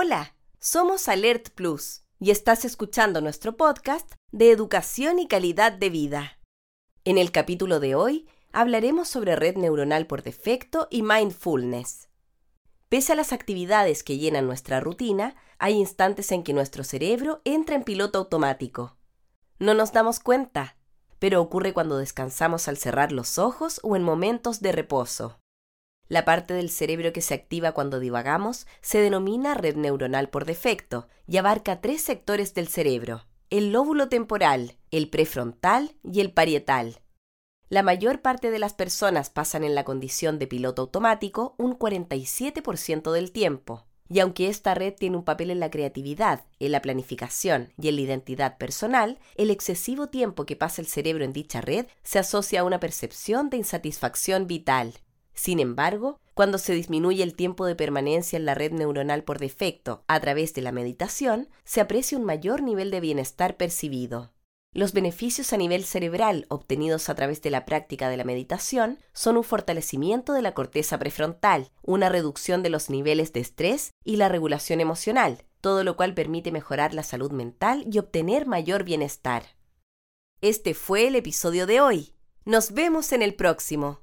Hola, somos Alert Plus y estás escuchando nuestro podcast de educación y calidad de vida. En el capítulo de hoy hablaremos sobre red neuronal por defecto y mindfulness. Pese a las actividades que llenan nuestra rutina, hay instantes en que nuestro cerebro entra en piloto automático. No nos damos cuenta, pero ocurre cuando descansamos al cerrar los ojos o en momentos de reposo. La parte del cerebro que se activa cuando divagamos se denomina red neuronal por defecto y abarca tres sectores del cerebro, el lóbulo temporal, el prefrontal y el parietal. La mayor parte de las personas pasan en la condición de piloto automático un 47% del tiempo. Y aunque esta red tiene un papel en la creatividad, en la planificación y en la identidad personal, el excesivo tiempo que pasa el cerebro en dicha red se asocia a una percepción de insatisfacción vital. Sin embargo, cuando se disminuye el tiempo de permanencia en la red neuronal por defecto a través de la meditación, se aprecia un mayor nivel de bienestar percibido. Los beneficios a nivel cerebral obtenidos a través de la práctica de la meditación son un fortalecimiento de la corteza prefrontal, una reducción de los niveles de estrés y la regulación emocional, todo lo cual permite mejorar la salud mental y obtener mayor bienestar. Este fue el episodio de hoy. Nos vemos en el próximo.